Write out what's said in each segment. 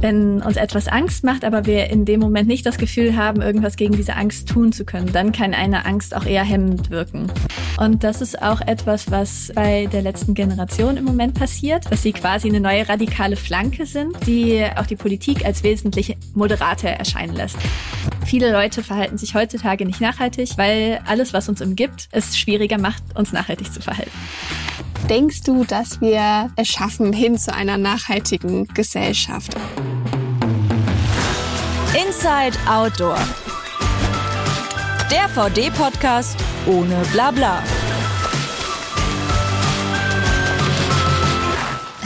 Wenn uns etwas Angst macht, aber wir in dem Moment nicht das Gefühl haben, irgendwas gegen diese Angst tun zu können, dann kann eine Angst auch eher hemmend wirken. Und das ist auch etwas, was bei der letzten Generation im Moment passiert, dass sie quasi eine neue radikale Flanke sind, die auch die Politik als wesentlich moderater erscheinen lässt. Viele Leute verhalten sich heutzutage nicht nachhaltig, weil alles, was uns umgibt, es schwieriger macht, uns nachhaltig zu verhalten. Denkst du, dass wir es schaffen hin zu einer nachhaltigen Gesellschaft? Inside Outdoor. Der VD-Podcast ohne Blabla.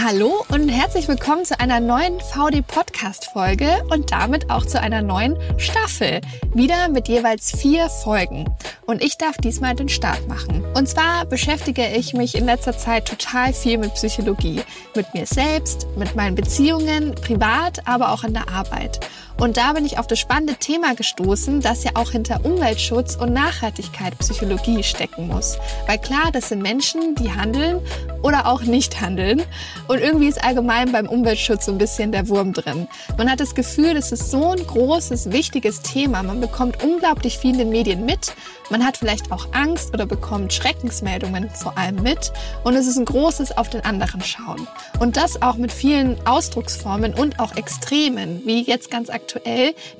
Hallo und herzlich willkommen zu einer neuen VD Podcast Folge und damit auch zu einer neuen Staffel. Wieder mit jeweils vier Folgen. Und ich darf diesmal den Start machen. Und zwar beschäftige ich mich in letzter Zeit total viel mit Psychologie. Mit mir selbst, mit meinen Beziehungen, privat, aber auch in der Arbeit. Und da bin ich auf das spannende Thema gestoßen, dass ja auch hinter Umweltschutz und Nachhaltigkeit Psychologie stecken muss. Weil klar, das sind Menschen, die handeln oder auch nicht handeln. Und irgendwie ist allgemein beim Umweltschutz so ein bisschen der Wurm drin. Man hat das Gefühl, das ist so ein großes, wichtiges Thema. Man bekommt unglaublich viel in den Medien mit. Man hat vielleicht auch Angst oder bekommt Schreckensmeldungen vor allem mit. Und es ist ein großes auf den anderen schauen. Und das auch mit vielen Ausdrucksformen und auch Extremen, wie jetzt ganz aktuell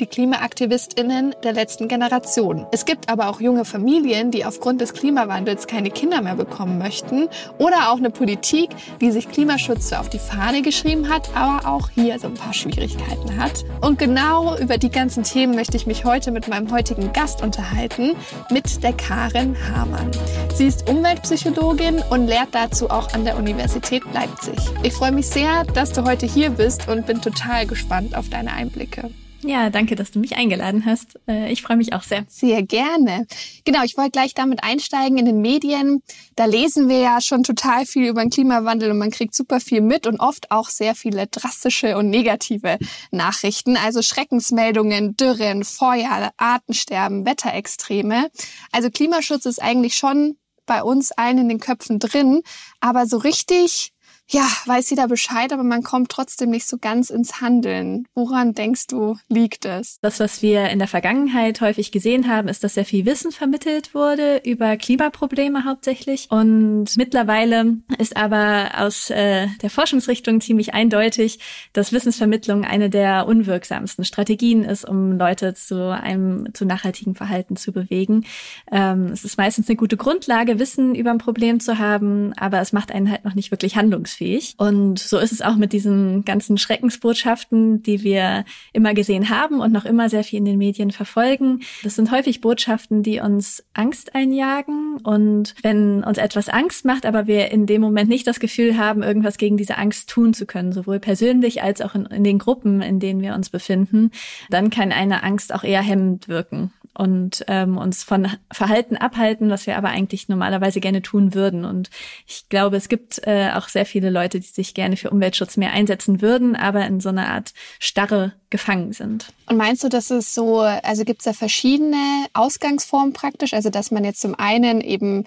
die KlimaaktivistInnen der letzten Generation. Es gibt aber auch junge Familien, die aufgrund des Klimawandels keine Kinder mehr bekommen möchten oder auch eine Politik, die sich Klimaschutz auf die Fahne geschrieben hat, aber auch hier so ein paar Schwierigkeiten hat. Und genau über die ganzen Themen möchte ich mich heute mit meinem heutigen Gast unterhalten, mit der Karin Hamann. Sie ist Umweltpsychologin und lehrt dazu auch an der Universität Leipzig. Ich freue mich sehr, dass du heute hier bist und bin total gespannt auf deine Einblicke. Ja, danke, dass du mich eingeladen hast. Äh, ich freue mich auch sehr. Sehr gerne. Genau, ich wollte gleich damit einsteigen in den Medien. Da lesen wir ja schon total viel über den Klimawandel und man kriegt super viel mit und oft auch sehr viele drastische und negative Nachrichten. Also Schreckensmeldungen, Dürren, Feuer, Artensterben, Wetterextreme. Also Klimaschutz ist eigentlich schon bei uns allen in den Köpfen drin, aber so richtig ja, weiß jeder Bescheid, aber man kommt trotzdem nicht so ganz ins Handeln. Woran denkst du, liegt es? Das, was wir in der Vergangenheit häufig gesehen haben, ist, dass sehr viel Wissen vermittelt wurde über Klimaprobleme hauptsächlich. Und mittlerweile ist aber aus äh, der Forschungsrichtung ziemlich eindeutig, dass Wissensvermittlung eine der unwirksamsten Strategien ist, um Leute zu einem zu nachhaltigen Verhalten zu bewegen. Ähm, es ist meistens eine gute Grundlage, Wissen über ein Problem zu haben, aber es macht einen halt noch nicht wirklich handlungsfähig handlungsfähig. Und so ist es auch mit diesen ganzen Schreckensbotschaften, die wir immer gesehen haben und noch immer sehr viel in den Medien verfolgen. Das sind häufig Botschaften, die uns Angst einjagen. Und wenn uns etwas Angst macht, aber wir in dem Moment nicht das Gefühl haben, irgendwas gegen diese Angst tun zu können, sowohl persönlich als auch in, in den Gruppen, in denen wir uns befinden, dann kann eine Angst auch eher hemmend wirken und ähm, uns von Verhalten abhalten, was wir aber eigentlich normalerweise gerne tun würden. Und ich glaube, es gibt äh, auch sehr viele Leute, die sich gerne für Umweltschutz mehr einsetzen würden, aber in so einer Art Starre gefangen sind. Und meinst du, dass es so, also gibt es da verschiedene Ausgangsformen praktisch? Also dass man jetzt zum einen eben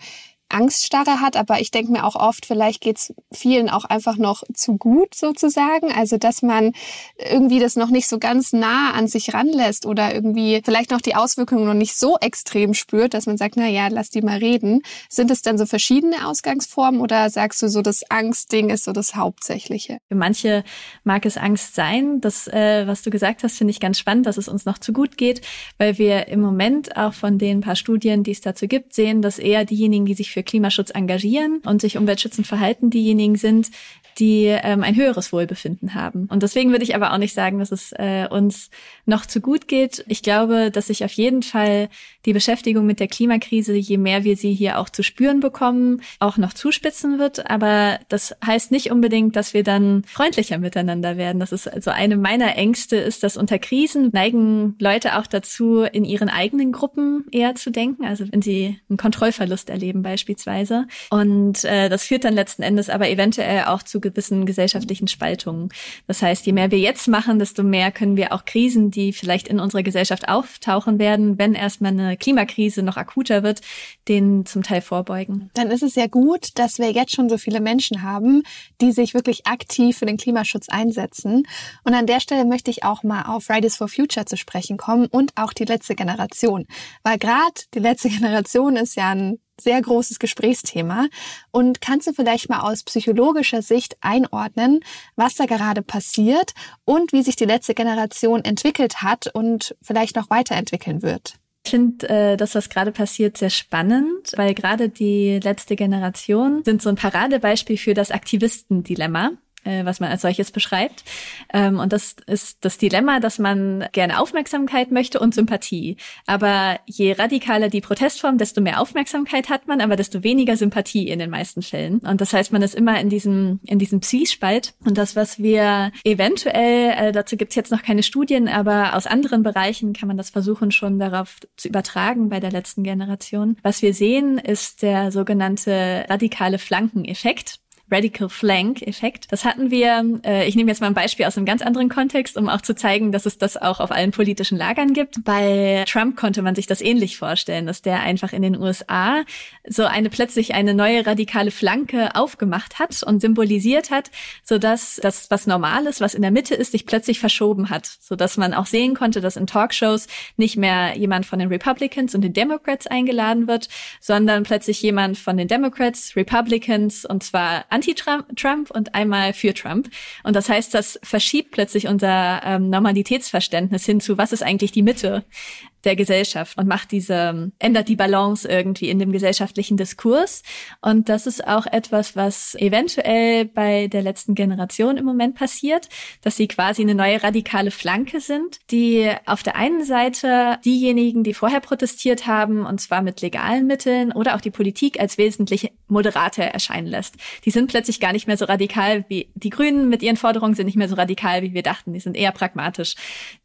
Angststarre hat, aber ich denke mir auch oft, vielleicht geht's vielen auch einfach noch zu gut sozusagen. Also dass man irgendwie das noch nicht so ganz nah an sich ranlässt oder irgendwie vielleicht noch die Auswirkungen noch nicht so extrem spürt, dass man sagt, na ja, lass die mal reden. Sind es dann so verschiedene Ausgangsformen oder sagst du so, das Angstding ist so das Hauptsächliche? Für manche mag es Angst sein. Das, äh, was du gesagt hast, finde ich ganz spannend, dass es uns noch zu gut geht, weil wir im Moment auch von den paar Studien, die es dazu gibt, sehen, dass eher diejenigen, die sich für Klimaschutz engagieren und sich umweltschützend verhalten, diejenigen sind, die ähm, ein höheres Wohlbefinden haben. Und deswegen würde ich aber auch nicht sagen, dass es äh, uns noch zu gut geht. Ich glaube, dass sich auf jeden Fall die Beschäftigung mit der Klimakrise, je mehr wir sie hier auch zu spüren bekommen, auch noch zuspitzen wird. Aber das heißt nicht unbedingt, dass wir dann freundlicher miteinander werden. Das ist also eine meiner Ängste, ist, dass unter Krisen neigen Leute auch dazu, in ihren eigenen Gruppen eher zu denken. Also wenn sie einen Kontrollverlust erleben beispielsweise. Und äh, das führt dann letzten Endes aber eventuell auch zu gewissen gesellschaftlichen Spaltungen. Das heißt, je mehr wir jetzt machen, desto mehr können wir auch Krisen, die vielleicht in unserer Gesellschaft auftauchen werden, wenn erstmal eine Klimakrise noch akuter wird, denen zum Teil vorbeugen. Dann ist es ja gut, dass wir jetzt schon so viele Menschen haben, die sich wirklich aktiv für den Klimaschutz einsetzen. Und an der Stelle möchte ich auch mal auf Fridays for Future zu sprechen kommen und auch die letzte Generation. Weil gerade die letzte Generation ist ja ein sehr großes Gesprächsthema. Und kannst du vielleicht mal aus psychologischer Sicht einordnen, was da gerade passiert und wie sich die letzte Generation entwickelt hat und vielleicht noch weiterentwickeln wird? Ich finde äh, das, was gerade passiert, sehr spannend, weil gerade die letzte Generation sind so ein Paradebeispiel für das Aktivistendilemma was man als solches beschreibt. Ähm, und das ist das Dilemma, dass man gerne Aufmerksamkeit möchte und Sympathie. Aber je radikaler die Protestform, desto mehr Aufmerksamkeit hat man, aber desto weniger Sympathie in den meisten Fällen. Und das heißt, man ist immer in diesem, in diesem Zwiespalt. Und das, was wir eventuell, äh, dazu gibt's jetzt noch keine Studien, aber aus anderen Bereichen kann man das versuchen, schon darauf zu übertragen bei der letzten Generation. Was wir sehen, ist der sogenannte radikale Flankeneffekt. Radical Flank Effekt. Das hatten wir, äh, ich nehme jetzt mal ein Beispiel aus einem ganz anderen Kontext, um auch zu zeigen, dass es das auch auf allen politischen Lagern gibt. Bei Trump konnte man sich das ähnlich vorstellen, dass der einfach in den USA so eine plötzlich eine neue radikale Flanke aufgemacht hat und symbolisiert hat, so dass das, was normal ist, was in der Mitte ist, sich plötzlich verschoben hat, so dass man auch sehen konnte, dass in Talkshows nicht mehr jemand von den Republicans und den Democrats eingeladen wird, sondern plötzlich jemand von den Democrats, Republicans und zwar anti-Trump und einmal für Trump. Und das heißt, das verschiebt plötzlich unser ähm, Normalitätsverständnis hin zu, was ist eigentlich die Mitte? Der Gesellschaft und macht diese, ändert die Balance irgendwie in dem gesellschaftlichen Diskurs. Und das ist auch etwas, was eventuell bei der letzten Generation im Moment passiert, dass sie quasi eine neue radikale Flanke sind, die auf der einen Seite diejenigen, die vorher protestiert haben, und zwar mit legalen Mitteln oder auch die Politik als wesentlich moderater erscheinen lässt. Die sind plötzlich gar nicht mehr so radikal wie die Grünen mit ihren Forderungen sind nicht mehr so radikal, wie wir dachten. Die sind eher pragmatisch.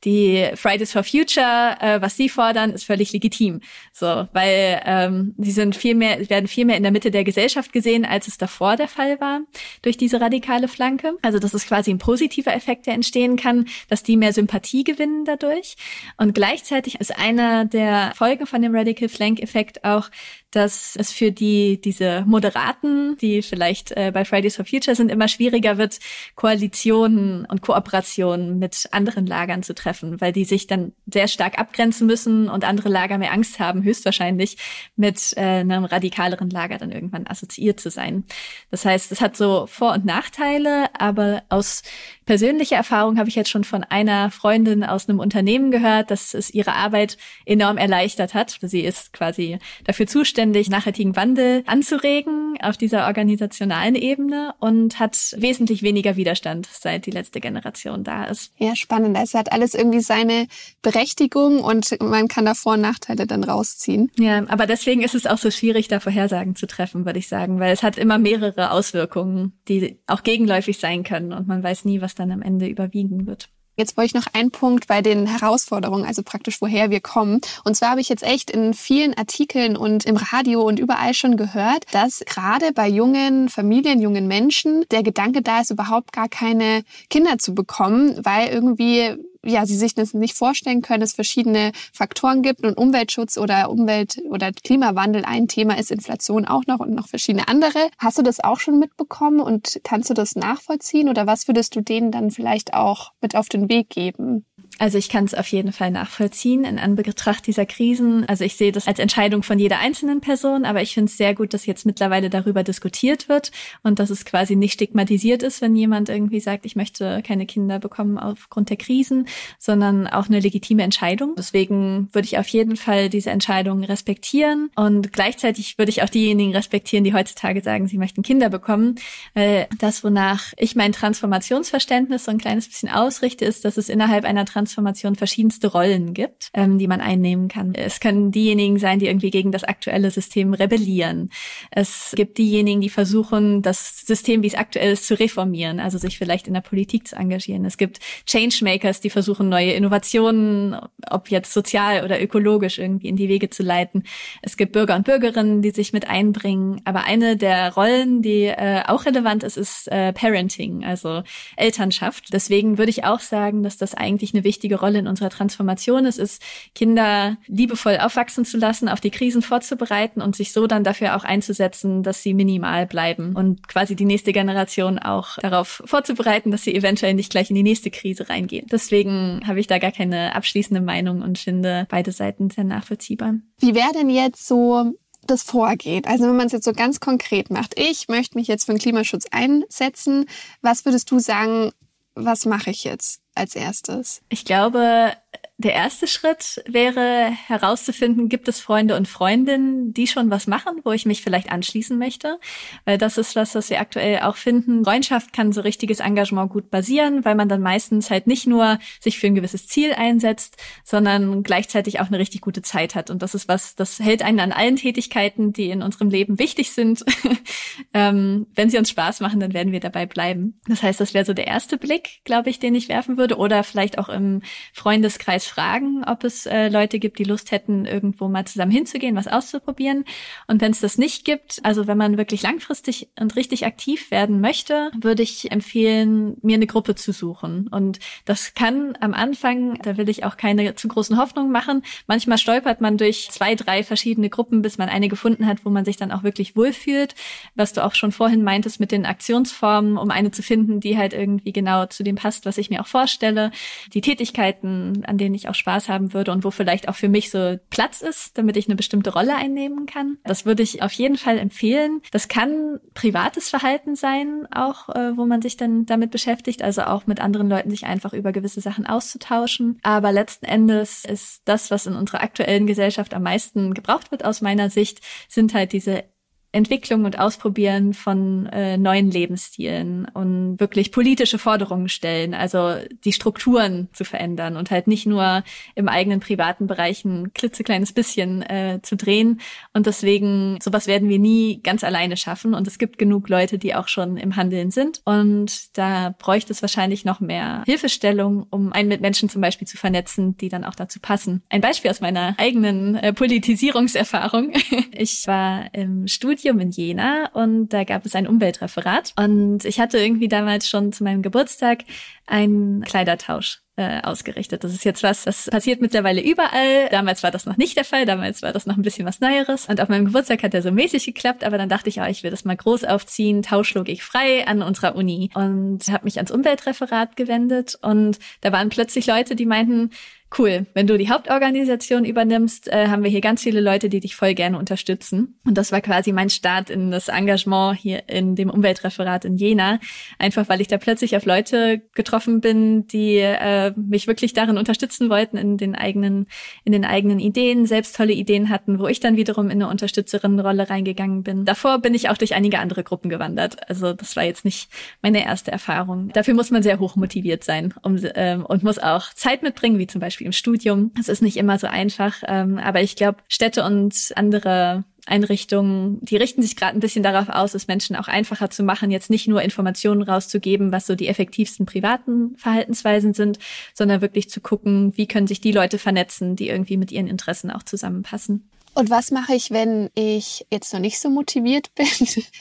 Die Fridays for Future, äh, was sie fordern, ist völlig legitim. So, weil ähm, sie sind viel mehr, werden viel mehr in der Mitte der Gesellschaft gesehen, als es davor der Fall war durch diese radikale Flanke. Also das ist quasi ein positiver Effekt, der entstehen kann, dass die mehr Sympathie gewinnen dadurch. Und gleichzeitig ist einer der Folgen von dem Radical Flank Effekt auch, dass es für die diese Moderaten, die vielleicht äh, bei Fridays for Future sind, immer schwieriger wird, Koalitionen und Kooperationen mit anderen Lagern zu treffen, weil die sich dann sehr stark abgrenzen müssen und andere Lager mehr Angst haben, höchstwahrscheinlich mit äh, einem radikaleren Lager dann irgendwann assoziiert zu sein. Das heißt, es hat so Vor- und Nachteile, aber aus persönlicher Erfahrung habe ich jetzt schon von einer Freundin aus einem Unternehmen gehört, dass es ihre Arbeit enorm erleichtert hat. Sie ist quasi dafür zuständig, nachhaltigen Wandel anzuregen auf dieser organisationalen Ebene und hat wesentlich weniger Widerstand, seit die letzte Generation da ist. Ja, spannend. Es hat alles irgendwie seine Berechtigung und man kann da Vor- und Nachteile dann rausziehen. Ja, aber deswegen ist es auch so schwierig, da Vorhersagen zu treffen, würde ich sagen, weil es hat immer mehrere Auswirkungen, die auch gegenläufig sein können und man weiß nie, was dann am Ende überwiegen wird. Jetzt wollte ich noch einen Punkt bei den Herausforderungen, also praktisch woher wir kommen. Und zwar habe ich jetzt echt in vielen Artikeln und im Radio und überall schon gehört, dass gerade bei jungen Familien, jungen Menschen der Gedanke da ist, überhaupt gar keine Kinder zu bekommen, weil irgendwie ja, sie sich das nicht vorstellen können, es verschiedene Faktoren gibt und Umweltschutz oder Umwelt- oder Klimawandel ein Thema ist, Inflation auch noch und noch verschiedene andere. Hast du das auch schon mitbekommen und kannst du das nachvollziehen oder was würdest du denen dann vielleicht auch mit auf den Weg geben? Also ich kann es auf jeden Fall nachvollziehen in Anbetracht dieser Krisen. Also ich sehe das als Entscheidung von jeder einzelnen Person, aber ich finde es sehr gut, dass jetzt mittlerweile darüber diskutiert wird und dass es quasi nicht stigmatisiert ist, wenn jemand irgendwie sagt, ich möchte keine Kinder bekommen aufgrund der Krisen, sondern auch eine legitime Entscheidung. Deswegen würde ich auf jeden Fall diese Entscheidung respektieren und gleichzeitig würde ich auch diejenigen respektieren, die heutzutage sagen, sie möchten Kinder bekommen. Weil das, wonach ich mein Transformationsverständnis so ein kleines bisschen ausrichte, ist, dass es innerhalb einer Transformation Transformation verschiedenste Rollen gibt, ähm, die man einnehmen kann. Es können diejenigen sein, die irgendwie gegen das aktuelle System rebellieren. Es gibt diejenigen, die versuchen, das System, wie es aktuell ist, zu reformieren, also sich vielleicht in der Politik zu engagieren. Es gibt Changemakers, die versuchen, neue Innovationen, ob jetzt sozial oder ökologisch, irgendwie in die Wege zu leiten. Es gibt Bürger und Bürgerinnen, die sich mit einbringen. Aber eine der Rollen, die äh, auch relevant ist, ist äh, Parenting, also Elternschaft. Deswegen würde ich auch sagen, dass das eigentlich eine wichtige Rolle in unserer Transformation ist, ist Kinder liebevoll aufwachsen zu lassen, auf die Krisen vorzubereiten und sich so dann dafür auch einzusetzen, dass sie minimal bleiben und quasi die nächste Generation auch darauf vorzubereiten, dass sie eventuell nicht gleich in die nächste Krise reingehen. Deswegen habe ich da gar keine abschließende Meinung und finde beide Seiten sehr nachvollziehbar. Wie wäre denn jetzt so das vorgeht. Also wenn man es jetzt so ganz konkret macht, ich möchte mich jetzt für den Klimaschutz einsetzen, was würdest du sagen, was mache ich jetzt als erstes? Ich glaube, der erste Schritt wäre herauszufinden, gibt es Freunde und Freundinnen, die schon was machen, wo ich mich vielleicht anschließen möchte. Weil das ist was, was wir aktuell auch finden. Freundschaft kann so richtiges Engagement gut basieren, weil man dann meistens halt nicht nur sich für ein gewisses Ziel einsetzt, sondern gleichzeitig auch eine richtig gute Zeit hat. Und das ist was, das hält einen an allen Tätigkeiten, die in unserem Leben wichtig sind. ähm, wenn sie uns Spaß machen, dann werden wir dabei bleiben. Das heißt, das wäre so der erste Blick, glaube ich, den ich werfen würde. Oder vielleicht auch im Freundeskreis fragen, ob es äh, Leute gibt, die Lust hätten, irgendwo mal zusammen hinzugehen, was auszuprobieren. Und wenn es das nicht gibt, also wenn man wirklich langfristig und richtig aktiv werden möchte, würde ich empfehlen, mir eine Gruppe zu suchen. Und das kann am Anfang, da will ich auch keine zu großen Hoffnungen machen. Manchmal stolpert man durch zwei, drei verschiedene Gruppen, bis man eine gefunden hat, wo man sich dann auch wirklich wohlfühlt. Was du auch schon vorhin meintest mit den Aktionsformen, um eine zu finden, die halt irgendwie genau zu dem passt, was ich mir auch vorstelle. Die Tätigkeiten, an denen ich ich auch Spaß haben würde und wo vielleicht auch für mich so Platz ist, damit ich eine bestimmte Rolle einnehmen kann. Das würde ich auf jeden Fall empfehlen. Das kann privates Verhalten sein, auch äh, wo man sich dann damit beschäftigt, also auch mit anderen Leuten sich einfach über gewisse Sachen auszutauschen. Aber letzten Endes ist das, was in unserer aktuellen Gesellschaft am meisten gebraucht wird aus meiner Sicht, sind halt diese Entwicklung und Ausprobieren von äh, neuen Lebensstilen und wirklich politische Forderungen stellen, also die Strukturen zu verändern und halt nicht nur im eigenen privaten Bereich ein klitzekleines bisschen äh, zu drehen. Und deswegen, sowas werden wir nie ganz alleine schaffen. Und es gibt genug Leute, die auch schon im Handeln sind. Und da bräuchte es wahrscheinlich noch mehr Hilfestellung, um einen mit Menschen zum Beispiel zu vernetzen, die dann auch dazu passen. Ein Beispiel aus meiner eigenen äh, Politisierungserfahrung. ich war im Studium Studium in Jena und da gab es ein Umweltreferat und ich hatte irgendwie damals schon zu meinem Geburtstag einen Kleidertausch äh, ausgerichtet. Das ist jetzt was, das passiert mittlerweile überall. Damals war das noch nicht der Fall, damals war das noch ein bisschen was Neueres. Und auf meinem Geburtstag hat er so mäßig geklappt, aber dann dachte ich, ja, ich will das mal groß aufziehen, Tauschlogik frei an unserer Uni. Und habe mich ans Umweltreferat gewendet und da waren plötzlich Leute, die meinten, cool, wenn du die Hauptorganisation übernimmst, äh, haben wir hier ganz viele Leute, die dich voll gerne unterstützen. Und das war quasi mein Start in das Engagement hier in dem Umweltreferat in Jena. Einfach weil ich da plötzlich auf Leute getroffen bin, die äh, mich wirklich darin unterstützen wollten, in den eigenen, in den eigenen Ideen, selbst tolle Ideen hatten, wo ich dann wiederum in eine Unterstützerinnenrolle reingegangen bin. Davor bin ich auch durch einige andere Gruppen gewandert. Also das war jetzt nicht meine erste Erfahrung. Dafür muss man sehr hoch motiviert sein um, ähm, und muss auch Zeit mitbringen, wie zum Beispiel Beispiel im Studium. Es ist nicht immer so einfach, ähm, aber ich glaube, Städte und andere Einrichtungen, die richten sich gerade ein bisschen darauf aus, es Menschen auch einfacher zu machen, jetzt nicht nur Informationen rauszugeben, was so die effektivsten privaten Verhaltensweisen sind, sondern wirklich zu gucken, wie können sich die Leute vernetzen, die irgendwie mit ihren Interessen auch zusammenpassen. Und was mache ich, wenn ich jetzt noch nicht so motiviert bin?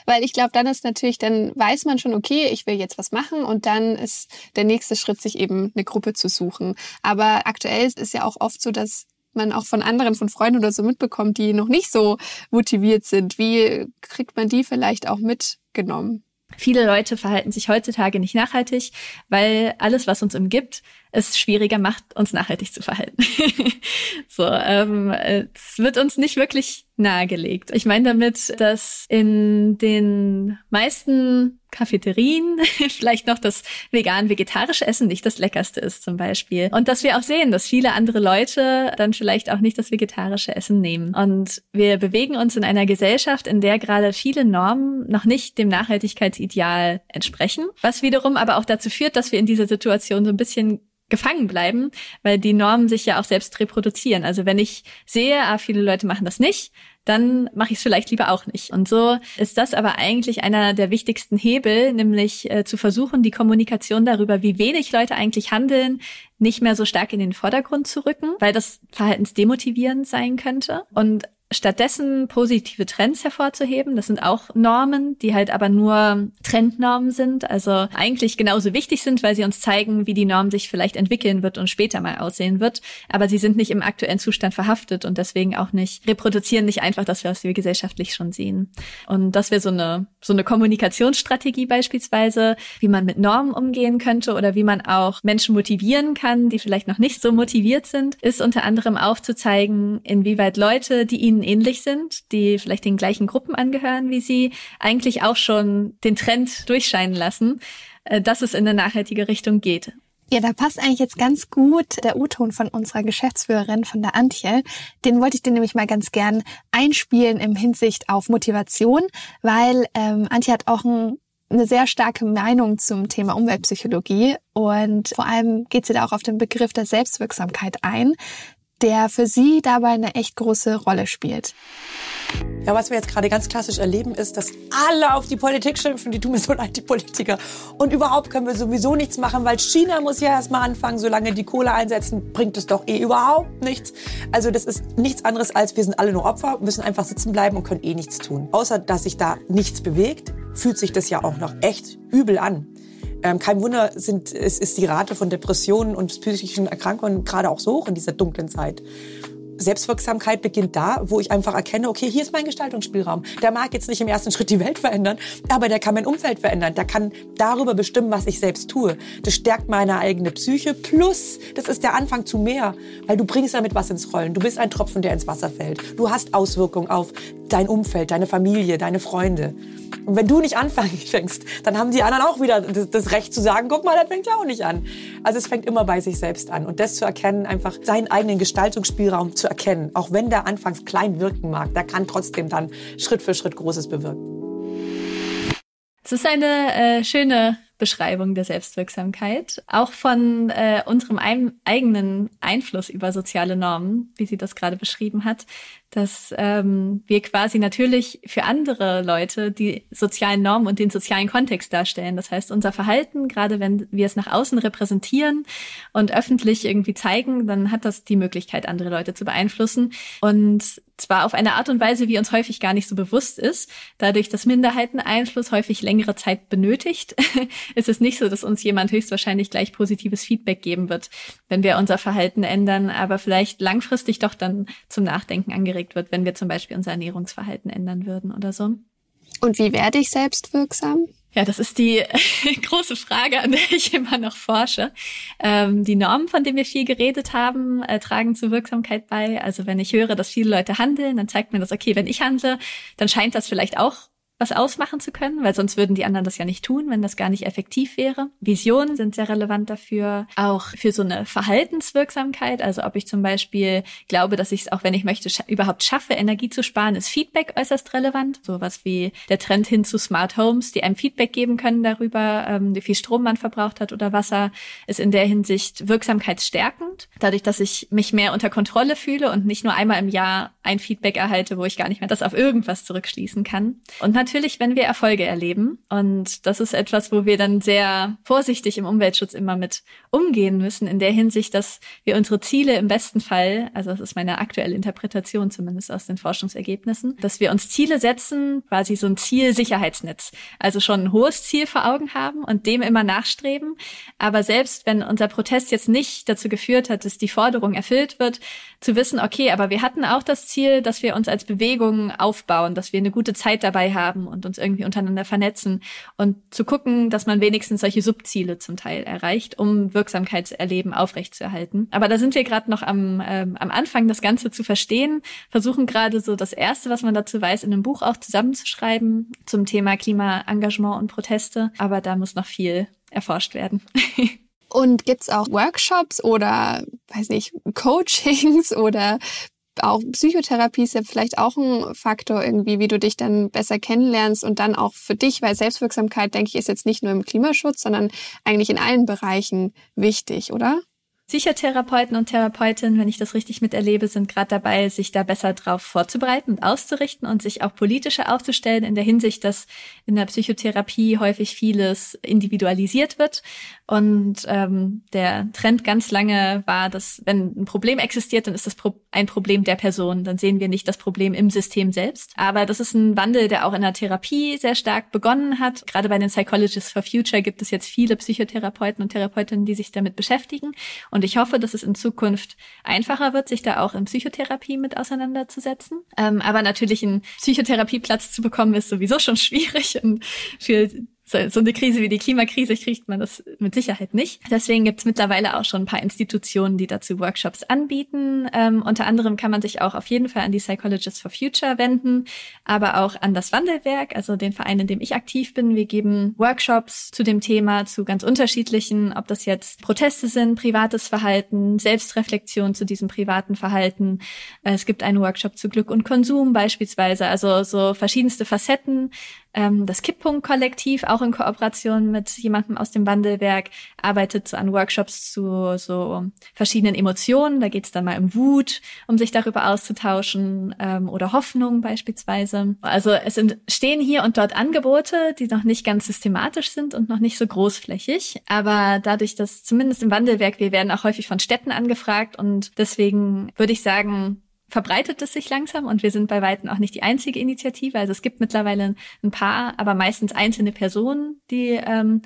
Weil ich glaube, dann ist natürlich, dann weiß man schon, okay, ich will jetzt was machen und dann ist der nächste Schritt, sich eben eine Gruppe zu suchen. Aber aktuell ist ja auch oft so, dass man auch von anderen, von Freunden oder so mitbekommt, die noch nicht so motiviert sind. Wie kriegt man die vielleicht auch mitgenommen? Viele Leute verhalten sich heutzutage nicht nachhaltig, weil alles, was uns umgibt, es schwieriger macht, uns nachhaltig zu verhalten. so, ähm, es wird uns nicht wirklich nahegelegt. Ich meine damit, dass in den meisten Cafeterien vielleicht noch das vegan-vegetarische Essen nicht das leckerste ist zum Beispiel. Und dass wir auch sehen, dass viele andere Leute dann vielleicht auch nicht das vegetarische Essen nehmen. Und wir bewegen uns in einer Gesellschaft, in der gerade viele Normen noch nicht dem Nachhaltigkeitsideal entsprechen, was wiederum aber auch dazu führt, dass wir in dieser Situation so ein bisschen gefangen bleiben, weil die Normen sich ja auch selbst reproduzieren. Also wenn ich sehe, ah, viele Leute machen das nicht, dann mache ich es vielleicht lieber auch nicht. Und so ist das aber eigentlich einer der wichtigsten Hebel, nämlich äh, zu versuchen, die Kommunikation darüber, wie wenig Leute eigentlich handeln, nicht mehr so stark in den Vordergrund zu rücken, weil das verhaltensdemotivierend sein könnte. Und stattdessen positive Trends hervorzuheben. Das sind auch Normen, die halt aber nur Trendnormen sind, also eigentlich genauso wichtig sind, weil sie uns zeigen, wie die Norm sich vielleicht entwickeln wird und später mal aussehen wird. Aber sie sind nicht im aktuellen Zustand verhaftet und deswegen auch nicht, reproduzieren nicht einfach das, was wir gesellschaftlich schon sehen. Und das wäre so eine, so eine Kommunikationsstrategie beispielsweise, wie man mit Normen umgehen könnte oder wie man auch Menschen motivieren kann, die vielleicht noch nicht so motiviert sind, ist unter anderem aufzuzeigen, inwieweit Leute, die ihnen ihnen ähnlich sind, die vielleicht den gleichen Gruppen angehören wie sie, eigentlich auch schon den Trend durchscheinen lassen, äh, dass es in eine nachhaltige Richtung geht. Ja, da passt eigentlich jetzt ganz gut der U-Ton von unserer Geschäftsführerin, von der Antje. Den wollte ich dir nämlich mal ganz gern einspielen im Hinsicht auf Motivation, weil ähm, Antje hat auch ein eine sehr starke Meinung zum Thema Umweltpsychologie und vor allem geht sie da auch auf den Begriff der Selbstwirksamkeit ein, der für sie dabei eine echt große Rolle spielt. Ja, was wir jetzt gerade ganz klassisch erleben, ist, dass alle auf die Politik schimpfen, die tun mir so leid, die Politiker. Und überhaupt können wir sowieso nichts machen, weil China muss ja erstmal anfangen, solange die Kohle einsetzen, bringt es doch eh überhaupt nichts. Also das ist nichts anderes als, wir sind alle nur Opfer, müssen einfach sitzen bleiben und können eh nichts tun. Außer, dass sich da nichts bewegt, fühlt sich das ja auch noch echt übel an. Ähm, kein Wunder sind, es ist die Rate von Depressionen und psychischen Erkrankungen gerade auch so hoch in dieser dunklen Zeit. Selbstwirksamkeit beginnt da, wo ich einfach erkenne, okay, hier ist mein Gestaltungsspielraum. Der mag jetzt nicht im ersten Schritt die Welt verändern, aber der kann mein Umfeld verändern. Der kann darüber bestimmen, was ich selbst tue. Das stärkt meine eigene Psyche. Plus, das ist der Anfang zu mehr, weil du bringst damit was ins Rollen. Du bist ein Tropfen, der ins Wasser fällt. Du hast Auswirkungen auf dein Umfeld, deine Familie, deine Freunde. Und wenn du nicht anfängst, dann haben die anderen auch wieder das Recht zu sagen, guck mal, das fängt ja auch nicht an. Also es fängt immer bei sich selbst an. Und das zu erkennen, einfach seinen eigenen Gestaltungsspielraum zu erkennen, auch wenn der anfangs klein wirken mag, der kann trotzdem dann Schritt für Schritt Großes bewirken. Es ist eine äh, schöne Beschreibung der Selbstwirksamkeit, auch von äh, unserem ein eigenen Einfluss über soziale Normen, wie sie das gerade beschrieben hat, dass ähm, wir quasi natürlich für andere Leute die sozialen Normen und den sozialen Kontext darstellen. Das heißt, unser Verhalten, gerade wenn wir es nach außen repräsentieren und öffentlich irgendwie zeigen, dann hat das die Möglichkeit, andere Leute zu beeinflussen. Und zwar auf eine Art und Weise, wie uns häufig gar nicht so bewusst ist. Dadurch, dass Minderheiteneinfluss häufig längere Zeit benötigt, ist es nicht so, dass uns jemand höchstwahrscheinlich gleich positives Feedback geben wird, wenn wir unser Verhalten ändern, aber vielleicht langfristig doch dann zum Nachdenken angeregt wird, wenn wir zum Beispiel unser Ernährungsverhalten ändern würden oder so. Und wie werde ich selbstwirksam? Ja, das ist die große Frage, an der ich immer noch forsche. Ähm, die Normen, von denen wir viel geredet haben, äh, tragen zur Wirksamkeit bei. Also wenn ich höre, dass viele Leute handeln, dann zeigt mir das, okay, wenn ich handle, dann scheint das vielleicht auch was ausmachen zu können, weil sonst würden die anderen das ja nicht tun, wenn das gar nicht effektiv wäre. Visionen sind sehr relevant dafür, auch für so eine Verhaltenswirksamkeit. Also ob ich zum Beispiel glaube, dass ich es auch, wenn ich möchte, scha überhaupt schaffe, Energie zu sparen, ist Feedback äußerst relevant. Sowas wie der Trend hin zu Smart Homes, die einem Feedback geben können darüber, ähm, wie viel Strom man verbraucht hat oder Wasser, ist in der Hinsicht wirksamkeitsstärkend. Dadurch, dass ich mich mehr unter Kontrolle fühle und nicht nur einmal im Jahr ein Feedback erhalte, wo ich gar nicht mehr das auf irgendwas zurückschließen kann. Und natürlich, wenn wir Erfolge erleben. Und das ist etwas, wo wir dann sehr vorsichtig im Umweltschutz immer mit umgehen müssen, in der Hinsicht, dass wir unsere Ziele im besten Fall, also das ist meine aktuelle Interpretation zumindest aus den Forschungsergebnissen, dass wir uns Ziele setzen, quasi so ein Zielsicherheitsnetz. Also schon ein hohes Ziel vor Augen haben und dem immer nachstreben. Aber selbst wenn unser Protest jetzt nicht dazu geführt hat, dass die Forderung erfüllt wird, zu wissen, okay, aber wir hatten auch das Ziel, dass wir uns als Bewegung aufbauen, dass wir eine gute Zeit dabei haben, haben und uns irgendwie untereinander vernetzen und zu gucken, dass man wenigstens solche Subziele zum Teil erreicht, um Wirksamkeitserleben aufrechtzuerhalten. Aber da sind wir gerade noch am, ähm, am Anfang, das Ganze zu verstehen, versuchen gerade so das Erste, was man dazu weiß, in einem Buch auch zusammenzuschreiben zum Thema Klimaengagement und Proteste. Aber da muss noch viel erforscht werden. Und gibt's auch Workshops oder, weiß nicht, Coachings oder auch Psychotherapie ist ja vielleicht auch ein Faktor irgendwie, wie du dich dann besser kennenlernst und dann auch für dich, weil Selbstwirksamkeit, denke ich, ist jetzt nicht nur im Klimaschutz, sondern eigentlich in allen Bereichen wichtig, oder? Psychotherapeuten und Therapeutinnen, wenn ich das richtig miterlebe, sind gerade dabei, sich da besser drauf vorzubereiten und auszurichten und sich auch politischer aufzustellen in der Hinsicht, dass in der Psychotherapie häufig vieles individualisiert wird. Und ähm, der Trend ganz lange war, dass wenn ein Problem existiert, dann ist das Pro ein Problem der Person. Dann sehen wir nicht das Problem im System selbst. Aber das ist ein Wandel, der auch in der Therapie sehr stark begonnen hat. Gerade bei den Psychologists for Future gibt es jetzt viele Psychotherapeuten und Therapeutinnen, die sich damit beschäftigen. Und ich hoffe, dass es in Zukunft einfacher wird, sich da auch in Psychotherapie mit auseinanderzusetzen. Ähm, aber natürlich einen Psychotherapieplatz zu bekommen, ist sowieso schon schwierig. Und für so, eine Krise wie die Klimakrise kriegt man das mit Sicherheit nicht. Deswegen gibt es mittlerweile auch schon ein paar Institutionen, die dazu Workshops anbieten. Ähm, unter anderem kann man sich auch auf jeden Fall an die Psychologists for Future wenden, aber auch an das Wandelwerk, also den Verein, in dem ich aktiv bin. Wir geben Workshops zu dem Thema, zu ganz unterschiedlichen, ob das jetzt Proteste sind, privates Verhalten, Selbstreflexion zu diesem privaten Verhalten. Äh, es gibt einen Workshop zu Glück und Konsum beispielsweise, also so verschiedenste Facetten ähm, das Kipppunkt-Kollektiv, auch in Kooperation mit jemandem aus dem Wandelwerk, arbeitet so an Workshops zu so verschiedenen Emotionen. Da geht es dann mal um Wut, um sich darüber auszutauschen ähm, oder Hoffnung beispielsweise. Also es entstehen hier und dort Angebote, die noch nicht ganz systematisch sind und noch nicht so großflächig. Aber dadurch, dass zumindest im Wandelwerk, wir werden auch häufig von Städten angefragt und deswegen würde ich sagen, verbreitet es sich langsam und wir sind bei weitem auch nicht die einzige Initiative. Also es gibt mittlerweile ein paar, aber meistens einzelne Personen, die ähm,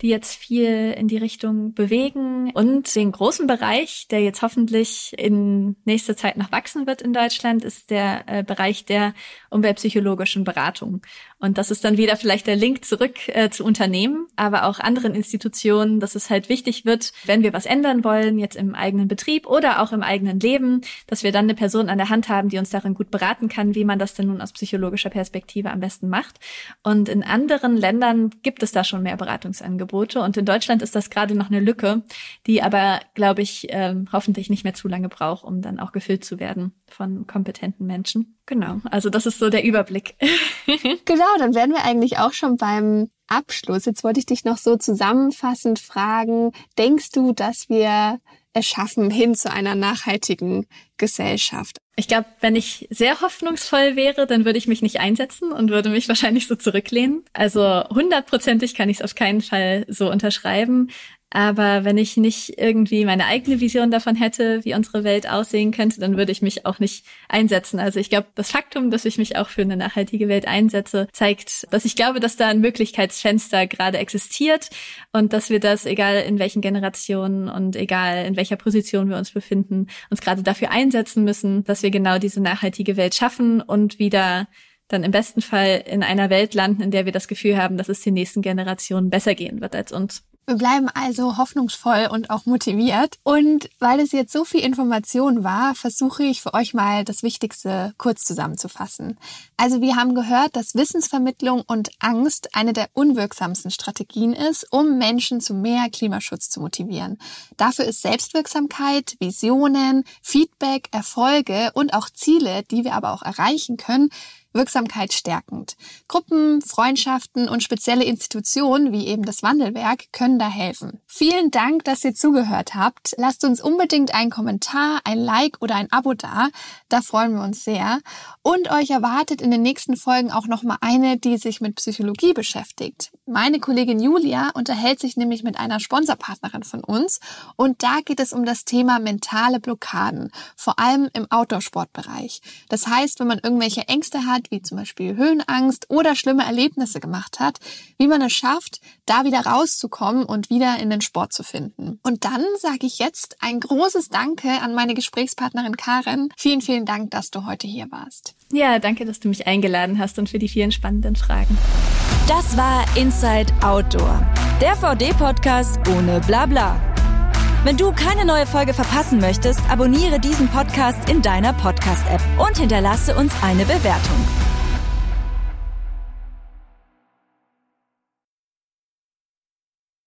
die jetzt viel in die Richtung bewegen. Und den großen Bereich, der jetzt hoffentlich in nächster Zeit noch wachsen wird in Deutschland, ist der äh, Bereich der umweltpsychologischen Beratung. Und das ist dann wieder vielleicht der Link zurück äh, zu Unternehmen, aber auch anderen Institutionen, dass es halt wichtig wird, wenn wir was ändern wollen, jetzt im eigenen Betrieb oder auch im eigenen Leben, dass wir dann eine Person an der Hand haben, die uns darin gut beraten kann, wie man das denn nun aus psychologischer Perspektive am besten macht. Und in anderen Ländern gibt es da schon mehr Beratungsangebote. Angebote. Und in Deutschland ist das gerade noch eine Lücke, die aber, glaube ich, ähm, hoffentlich nicht mehr zu lange braucht, um dann auch gefüllt zu werden von kompetenten Menschen. Genau, also das ist so der Überblick. genau, dann wären wir eigentlich auch schon beim Abschluss. Jetzt wollte ich dich noch so zusammenfassend fragen, denkst du, dass wir es schaffen hin zu einer nachhaltigen Gesellschaft? Ich glaube, wenn ich sehr hoffnungsvoll wäre, dann würde ich mich nicht einsetzen und würde mich wahrscheinlich so zurücklehnen. Also hundertprozentig kann ich es auf keinen Fall so unterschreiben. Aber wenn ich nicht irgendwie meine eigene Vision davon hätte, wie unsere Welt aussehen könnte, dann würde ich mich auch nicht einsetzen. Also ich glaube, das Faktum, dass ich mich auch für eine nachhaltige Welt einsetze, zeigt, dass ich glaube, dass da ein Möglichkeitsfenster gerade existiert und dass wir das, egal in welchen Generationen und egal in welcher Position wir uns befinden, uns gerade dafür einsetzen müssen, dass wir genau diese nachhaltige Welt schaffen und wieder dann im besten Fall in einer Welt landen, in der wir das Gefühl haben, dass es den nächsten Generationen besser gehen wird als uns. Wir bleiben also hoffnungsvoll und auch motiviert. Und weil es jetzt so viel Information war, versuche ich für euch mal das Wichtigste kurz zusammenzufassen. Also wir haben gehört, dass Wissensvermittlung und Angst eine der unwirksamsten Strategien ist, um Menschen zu mehr Klimaschutz zu motivieren. Dafür ist Selbstwirksamkeit, Visionen, Feedback, Erfolge und auch Ziele, die wir aber auch erreichen können, Wirksamkeit stärkend. Gruppen, Freundschaften und spezielle Institutionen wie eben das Wandelwerk können da helfen. Vielen Dank, dass ihr zugehört habt. Lasst uns unbedingt einen Kommentar, ein Like oder ein Abo da. Da freuen wir uns sehr. Und euch erwartet in den nächsten Folgen auch noch mal eine, die sich mit Psychologie beschäftigt. Meine Kollegin Julia unterhält sich nämlich mit einer Sponsorpartnerin von uns und da geht es um das Thema mentale Blockaden, vor allem im Outdoor-Sportbereich. Das heißt, wenn man irgendwelche Ängste hat, wie zum Beispiel Höhenangst oder schlimme Erlebnisse gemacht hat, wie man es schafft, da wieder rauszukommen und wieder in den Sport zu finden. Und dann sage ich jetzt ein großes Danke an meine Gesprächspartnerin Karen. Vielen, vielen Dank, dass du heute hier warst. Ja, danke, dass du mich eingeladen hast und für die vielen spannenden Fragen. Das war Inside Outdoor, der VD-Podcast ohne Blabla. Wenn du keine neue Folge verpassen möchtest, abonniere diesen Podcast in deiner Podcast-App und hinterlasse uns eine Bewertung.